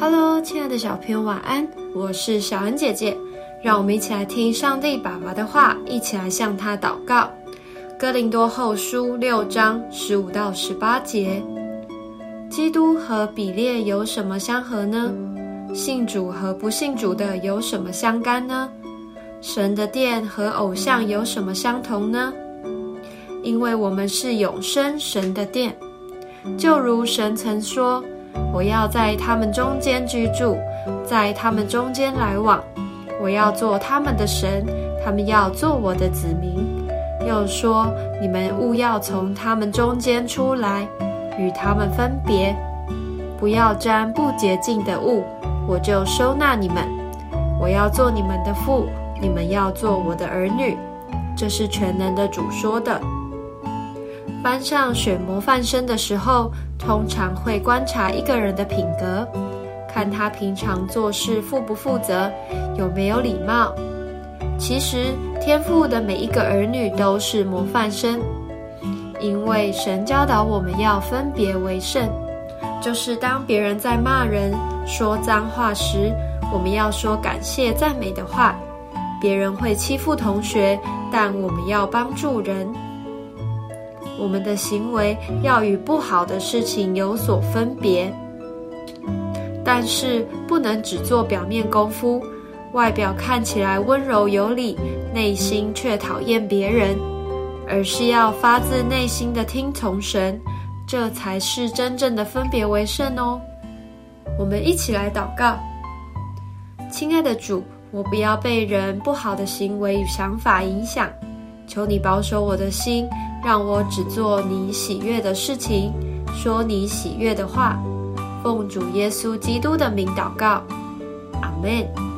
Hello，亲爱的小朋友，晚安！我是小恩姐姐，让我们一起来听上帝爸爸的话，一起来向他祷告。哥林多后书六章十五到十八节：基督和比列有什么相合呢？信主和不信主的有什么相干呢？神的殿和偶像有什么相同呢？因为我们是永生神的殿，就如神曾说。我要在他们中间居住，在他们中间来往。我要做他们的神，他们要做我的子民。又说：你们勿要从他们中间出来，与他们分别，不要沾不洁净的物，我就收纳你们。我要做你们的父，你们要做我的儿女。这是全能的主说的。班上选模范生的时候，通常会观察一个人的品格，看他平常做事负不负责，有没有礼貌。其实天赋的每一个儿女都是模范生，因为神教导我们要分别为圣，就是当别人在骂人、说脏话时，我们要说感谢赞美的话。别人会欺负同学，但我们要帮助人。我们的行为要与不好的事情有所分别，但是不能只做表面功夫，外表看起来温柔有礼，内心却讨厌别人，而是要发自内心的听从神，这才是真正的分别为圣哦。我们一起来祷告，亲爱的主，我不要被人不好的行为与想法影响，求你保守我的心。让我只做你喜悦的事情，说你喜悦的话，奉主耶稣基督的名祷告，阿门。